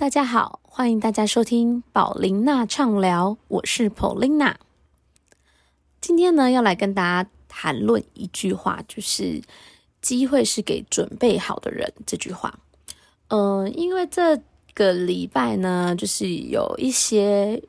大家好，欢迎大家收听宝琳娜畅聊，我是 Paulina。今天呢，要来跟大家谈论一句话，就是“机会是给准备好的人”这句话。嗯，因为这个礼拜呢，就是有一些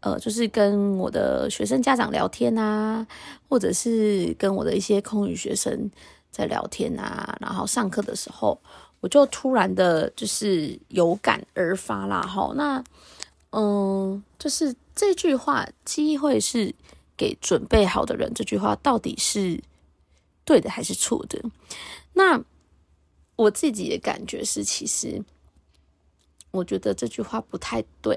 呃，就是跟我的学生家长聊天啊，或者是跟我的一些空余学生在聊天啊，然后上课的时候。我就突然的，就是有感而发啦，好，那，嗯，就是这句话“机会是给准备好的人”这句话到底是对的还是错的？那我自己的感觉是，其实我觉得这句话不太对，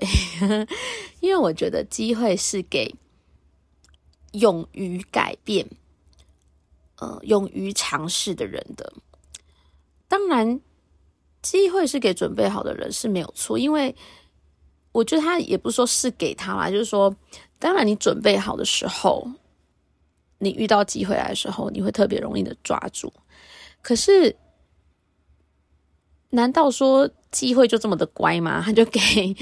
因为我觉得机会是给勇于改变、呃，勇于尝试的人的，当然。机会是给准备好的人是没有错，因为我觉得他也不说是给他啦，就是说，当然你准备好的时候，你遇到机会来的时候，你会特别容易的抓住。可是，难道说机会就这么的乖吗？他就给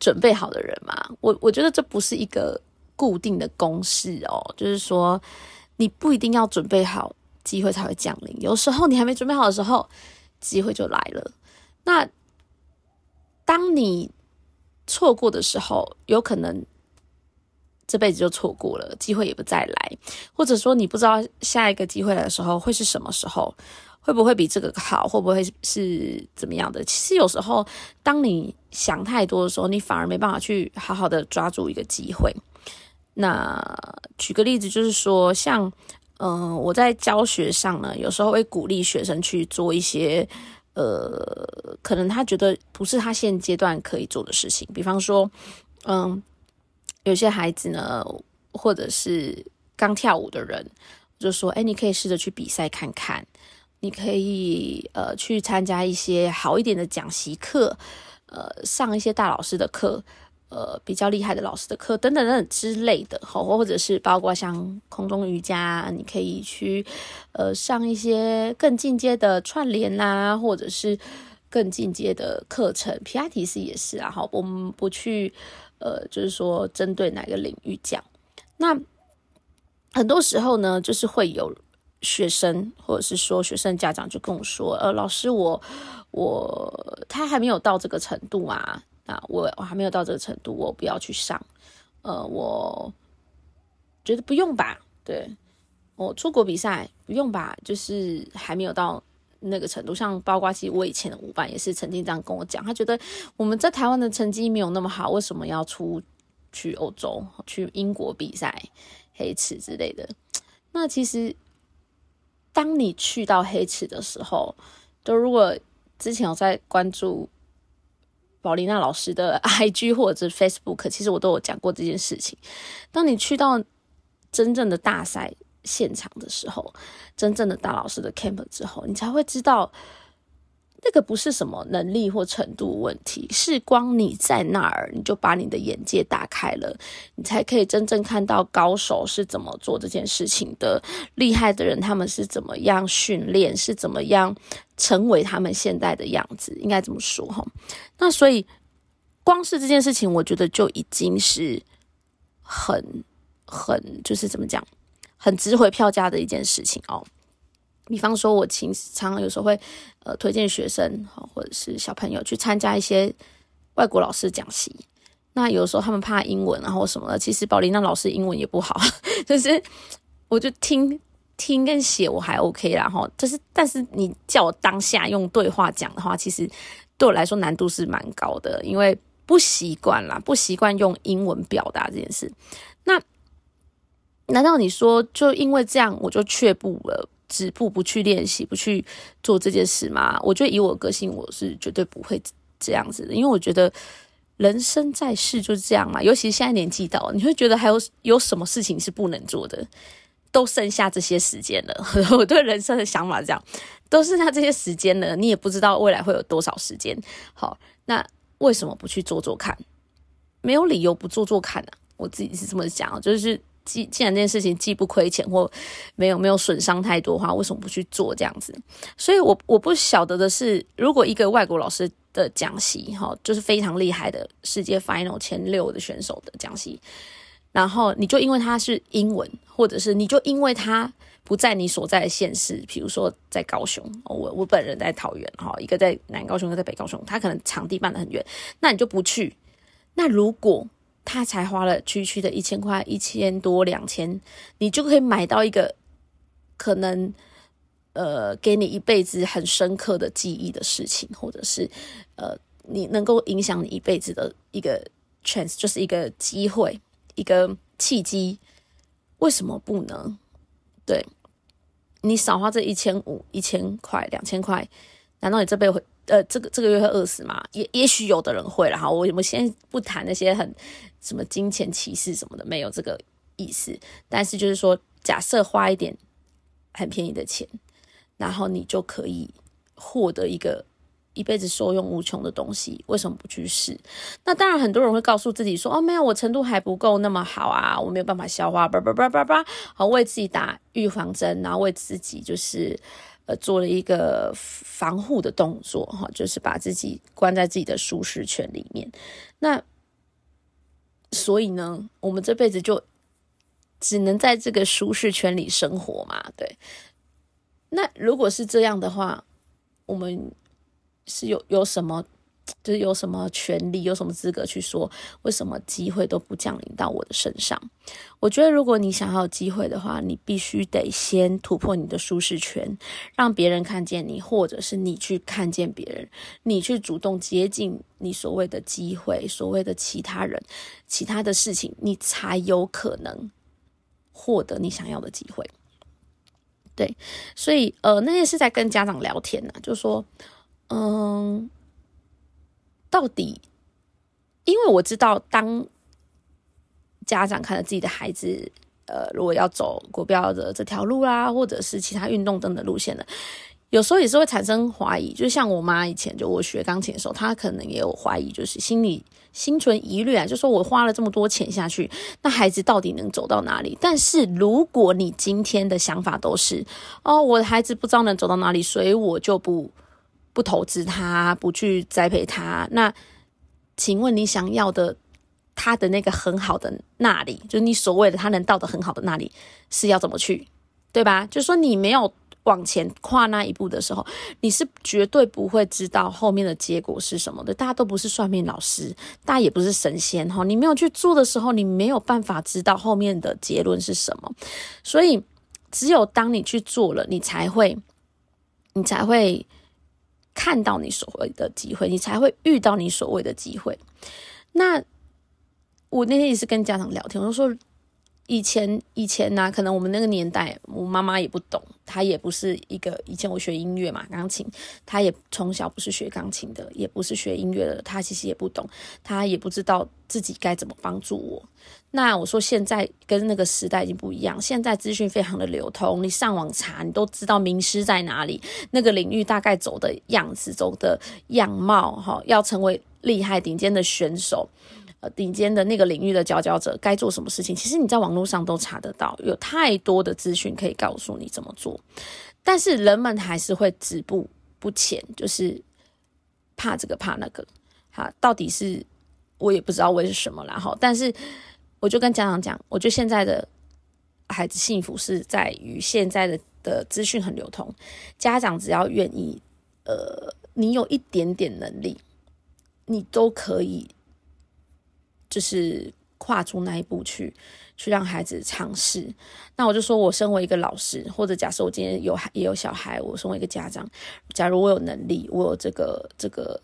准备好的人吗？我我觉得这不是一个固定的公式哦，就是说，你不一定要准备好，机会才会降临。有时候你还没准备好的时候，机会就来了。那当你错过的时候，有可能这辈子就错过了，机会也不再来，或者说你不知道下一个机会来的时候会是什么时候，会不会比这个好，会不会是怎么样的？其实有时候，当你想太多的时候，你反而没办法去好好的抓住一个机会。那举个例子，就是说，像嗯，我在教学上呢，有时候会鼓励学生去做一些。呃，可能他觉得不是他现阶段可以做的事情，比方说，嗯，有些孩子呢，或者是刚跳舞的人，就说，哎，你可以试着去比赛看看，你可以呃去参加一些好一点的讲习课，呃，上一些大老师的课。呃，比较厉害的老师的课等等等等之类的，好，或者是包括像空中瑜伽，你可以去呃上一些更进阶的串联啦，或者是更进阶的课程。皮亚提斯也是啊，好，我们不去呃，就是说针对哪个领域讲。那很多时候呢，就是会有学生或者是说学生家长就跟我说，呃，老师，我我他还没有到这个程度啊。那我我还没有到这个程度，我不要去上。呃，我觉得不用吧。对我出国比赛不用吧，就是还没有到那个程度。像包括其实我以前的舞伴也是曾经这样跟我讲，他觉得我们在台湾的成绩没有那么好，为什么要出去欧洲、去英国比赛黑池之类的？那其实当你去到黑池的时候，就如果之前有在关注。宝丽娜老师的 IG 或者 Facebook，其实我都有讲过这件事情。当你去到真正的大赛现场的时候，真正的大老师的 camp 之后，你才会知道。那个不是什么能力或程度问题，是光你在那儿，你就把你的眼界打开了，你才可以真正看到高手是怎么做这件事情的，厉害的人他们是怎么样训练，是怎么样成为他们现在的样子，应该这么说哈。那所以，光是这件事情，我觉得就已经是很很就是怎么讲，很值回票价的一件事情哦。比方说，我经常常有时候会呃推荐学生或者是小朋友去参加一些外国老师讲习。那有时候他们怕英文，然后什么的，其实宝琳娜老师英文也不好，就是我就听听跟写我还 OK 啦哈。就是但是你叫我当下用对话讲的话，其实对我来说难度是蛮高的，因为不习惯啦，不习惯用英文表达这件事。那难道你说就因为这样我就却步了？止步不去练习，不去做这件事吗？我觉得以我个性，我是绝对不会这样子的，因为我觉得人生在世就是这样嘛。尤其是现在年纪到，你会觉得还有有什么事情是不能做的？都剩下这些时间了。我对人生的想法这样，都剩下这些时间了，你也不知道未来会有多少时间。好，那为什么不去做做看？没有理由不做做看呢？我自己是这么讲，就是。既既然这件事情既不亏钱或没有没有损伤太多的话，为什么不去做这样子？所以，我我不晓得的是，如果一个外国老师的讲习，哈，就是非常厉害的世界 final 前六的选手的讲习，然后你就因为他是英文，或者是你就因为他不在你所在的县市，比如说在高雄，我我本人在桃园，哈，一个在南高雄，一个在北高雄，他可能场地办得很远，那你就不去。那如果他才花了区区的一千块，一千多两千，你就可以买到一个可能。呃，给你一辈子很深刻的记忆的事情，或者是呃，你能够影响你一辈子的一个 chance，就是一个机会，一个契机，为什么不能？对，你少花这一千五、一千块、两千块，难道你这辈会呃，这个这个月会饿死吗？也也许有的人会了哈。我我先不谈那些很什么金钱歧视什么的，没有这个意思。但是就是说，假设花一点很便宜的钱。然后你就可以获得一个一辈子受用无穷的东西，为什么不去试？那当然，很多人会告诉自己说：“哦，没有，我程度还不够那么好啊，我没有办法消化。”叭叭叭叭叭，好，为自己打预防针，然后为自己就是呃做了一个防护的动作，哈，就是把自己关在自己的舒适圈里面。那所以呢，我们这辈子就只能在这个舒适圈里生活嘛？对。那如果是这样的话，我们是有有什么，就是有什么权利，有什么资格去说为什么机会都不降临到我的身上？我觉得，如果你想要机会的话，你必须得先突破你的舒适圈，让别人看见你，或者是你去看见别人，你去主动接近你所谓的机会，所谓的其他人，其他的事情，你才有可能获得你想要的机会。对，所以呃，那天是在跟家长聊天呢，就说，嗯，到底，因为我知道，当家长看到自己的孩子，呃，如果要走国标的这条路啦，或者是其他运动等的路线的。有时候也是会产生怀疑，就像我妈以前就我学钢琴的时候，她可能也有怀疑，就是心里心存疑虑啊，就说我花了这么多钱下去，那孩子到底能走到哪里？但是如果你今天的想法都是哦，我的孩子不知道能走到哪里，所以我就不不投资他，不去栽培他。那请问你想要的他的那个很好的那里，就是你所谓的他能到的很好的那里，是要怎么去？对吧？就说你没有。往前跨那一步的时候，你是绝对不会知道后面的结果是什么的。大家都不是算命老师，大家也不是神仙哈。你没有去做的时候，你没有办法知道后面的结论是什么。所以，只有当你去做了，你才会，你才会看到你所谓的机会，你才会遇到你所谓的机会。那我那天也是跟家长聊天，我就说。以前以前呢，可能我们那个年代，我妈妈也不懂，她也不是一个以前我学音乐嘛，钢琴，她也从小不是学钢琴的，也不是学音乐的，她其实也不懂，她也不知道自己该怎么帮助我。那我说现在跟那个时代已经不一样，现在资讯非常的流通，你上网查，你都知道名师在哪里，那个领域大概走的样子、走的样貌，哈，要成为厉害顶尖的选手。顶尖的那个领域的佼佼者该做什么事情，其实你在网络上都查得到，有太多的资讯可以告诉你怎么做。但是人们还是会止步不前，就是怕这个怕那个。哈，到底是我也不知道为什么啦。哈，但是我就跟家长讲，我觉得现在的孩子幸福是在于现在的的资讯很流通，家长只要愿意，呃，你有一点点能力，你都可以。就是跨出那一步去，去让孩子尝试。那我就说，我身为一个老师，或者假设我今天有也有小孩，我身为一个家长，假如我有能力，我有这个这个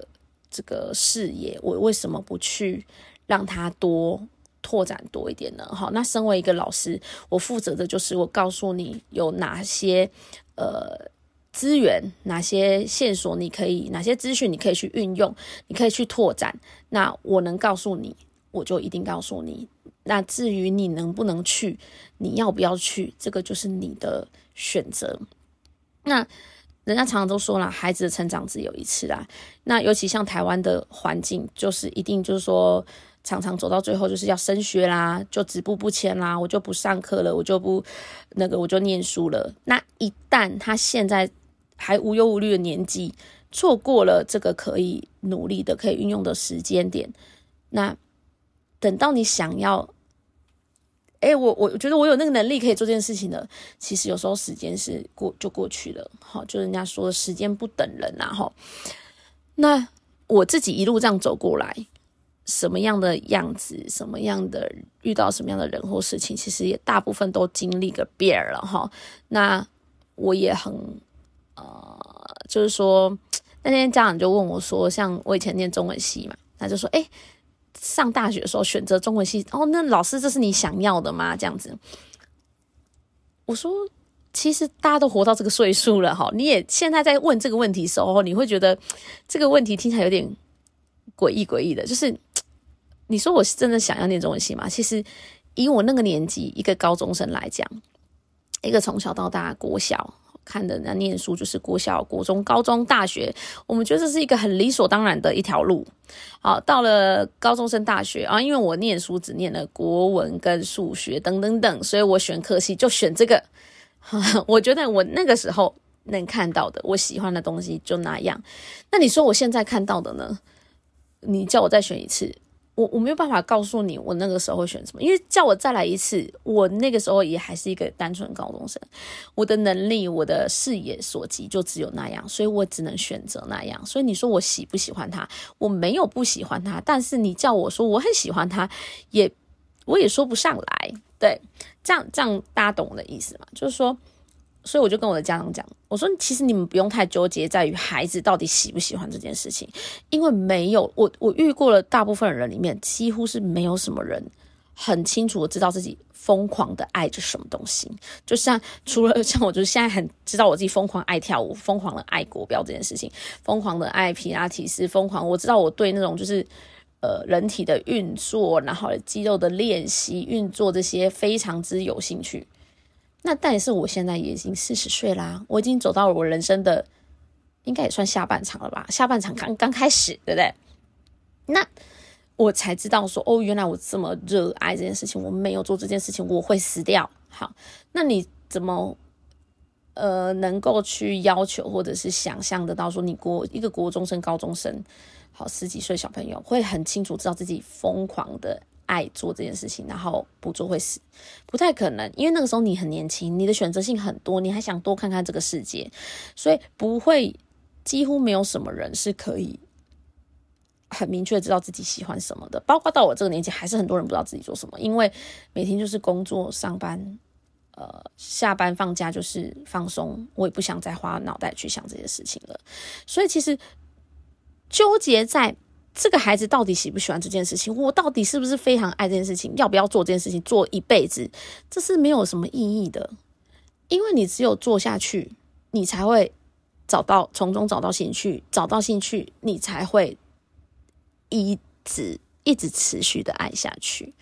这个视野，我为什么不去让他多拓展多一点呢？好，那身为一个老师，我负责的就是我告诉你有哪些呃资源，哪些线索你可以，哪些资讯你可以去运用，你可以去拓展。那我能告诉你。我就一定告诉你。那至于你能不能去，你要不要去，这个就是你的选择。那人家常常都说了，孩子的成长只有一次啦。那尤其像台湾的环境，就是一定就是说，常常走到最后就是要升学啦，就止步不前啦，我就不上课了，我就不那个，我就念书了。那一旦他现在还无忧无虑的年纪，错过了这个可以努力的、可以运用的时间点，那等到你想要，哎，我我觉得我有那个能力可以做这件事情的，其实有时候时间是过就过去了，好，就人家说时间不等人呐，哈。那我自己一路这样走过来，什么样的样子，什么样的遇到什么样的人或事情，其实也大部分都经历个遍了，哈。那我也很，呃，就是说。那天家长就问我说：“像我以前念中文系嘛，他就说，哎，上大学的时候选择中文系，哦，那老师这是你想要的吗？这样子。”我说：“其实大家都活到这个岁数了，哈，你也现在在问这个问题时候，你会觉得这个问题听起来有点诡异诡异的。就是你说我是真的想要念中文系吗？其实以我那个年纪，一个高中生来讲，一个从小到大国小。”看的那念书就是国小、国中、高中、大学，我们觉得这是一个很理所当然的一条路。好，到了高中升大学啊，因为我念书只念了国文跟数学等等等，所以我选科系就选这个。我觉得我那个时候能看到的，我喜欢的东西就那样。那你说我现在看到的呢？你叫我再选一次？我我没有办法告诉你我那个时候会选什么，因为叫我再来一次，我那个时候也还是一个单纯高中生，我的能力、我的视野所及就只有那样，所以我只能选择那样。所以你说我喜不喜欢他？我没有不喜欢他，但是你叫我说我很喜欢他，也我也说不上来。对，这样这样大家懂我的意思吗？就是说。所以我就跟我的家长讲，我说其实你们不用太纠结在于孩子到底喜不喜欢这件事情，因为没有我我遇过了大部分人里面，几乎是没有什么人很清楚的知道自己疯狂的爱着什么东西。就像除了像我，就是现在很知道我自己疯狂爱跳舞，疯狂的爱国标这件事情，疯狂的爱皮拉提斯，疯狂我知道我对那种就是呃人体的运作，然后肌肉的练习运作这些非常之有兴趣。那但是我现在也已经四十岁啦，我已经走到了我人生的应该也算下半场了吧，下半场刚刚开始，对不对？那我才知道说，哦，原来我这么热爱这件事情，我没有做这件事情我会死掉。好，那你怎么呃能够去要求或者是想象得到说，你国一个国中生、高中生，好十几岁小朋友会很清楚知道自己疯狂的。爱做这件事情，然后不做会死，不太可能，因为那个时候你很年轻，你的选择性很多，你还想多看看这个世界，所以不会，几乎没有什么人是可以很明确知道自己喜欢什么的。包括到我这个年纪，还是很多人不知道自己做什么，因为每天就是工作、上班，呃，下班放假就是放松，我也不想再花脑袋去想这些事情了。所以其实纠结在。这个孩子到底喜不喜欢这件事情？我到底是不是非常爱这件事情？要不要做这件事情？做一辈子，这是没有什么意义的。因为你只有做下去，你才会找到从中找到兴趣，找到兴趣，你才会一直一直持续的爱下去。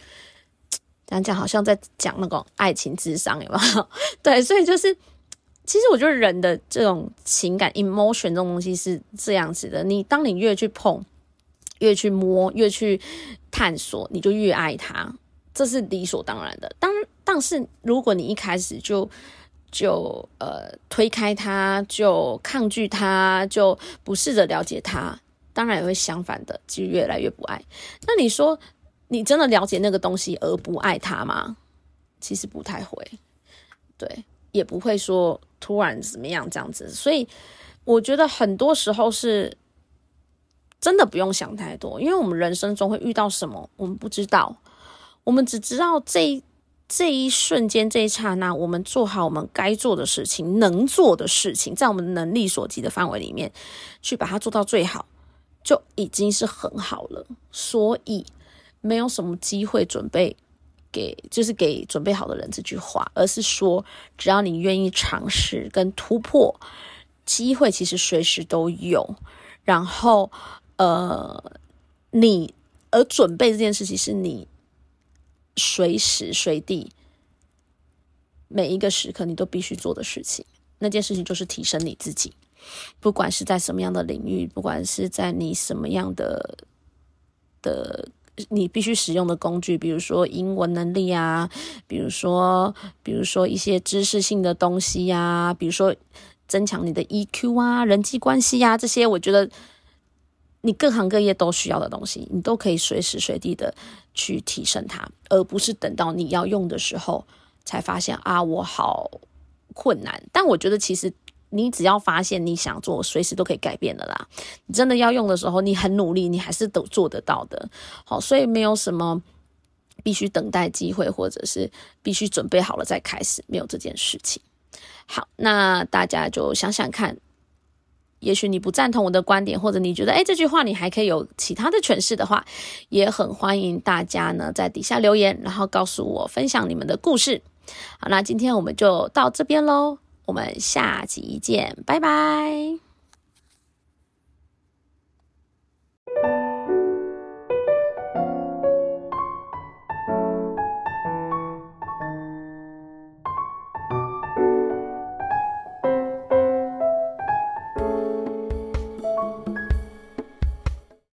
讲讲好像在讲那种爱情智商，有没有？对，所以就是，其实我觉得人的这种情感 emotion 这种东西是这样子的。你当你越去碰。越去摸，越去探索，你就越爱他，这是理所当然的。当但是，如果你一开始就就呃推开他，就抗拒他，就不试着了解他，当然也会相反的，就越来越不爱。那你说，你真的了解那个东西而不爱他吗？其实不太会，对，也不会说突然怎么样这样子。所以，我觉得很多时候是。真的不用想太多，因为我们人生中会遇到什么，我们不知道。我们只知道这这一瞬间、这一刹那，我们做好我们该做的事情、能做的事情，在我们能力所及的范围里面去把它做到最好，就已经是很好了。所以，没有什么机会准备给，就是给准备好的人这句话，而是说，只要你愿意尝试跟突破，机会其实随时都有。然后。呃，你而准备这件事情是你随时随地每一个时刻你都必须做的事情。那件事情就是提升你自己，不管是在什么样的领域，不管是在你什么样的的你必须使用的工具，比如说英文能力啊，比如说比如说一些知识性的东西呀，比如说增强你的 EQ 啊、人际关系啊这些，我觉得你各行各业都需要的东西，你都可以随时随地的去提升它，而不是等到你要用的时候才发现啊，我好困难。但我觉得其实。你只要发现你想做，随时都可以改变的啦。你真的要用的时候，你很努力，你还是都做得到的。好，所以没有什么必须等待机会，或者是必须准备好了再开始，没有这件事情。好，那大家就想想看，也许你不赞同我的观点，或者你觉得诶这句话你还可以有其他的诠释的话，也很欢迎大家呢在底下留言，然后告诉我分享你们的故事。好，那今天我们就到这边喽。我们下集见，拜拜。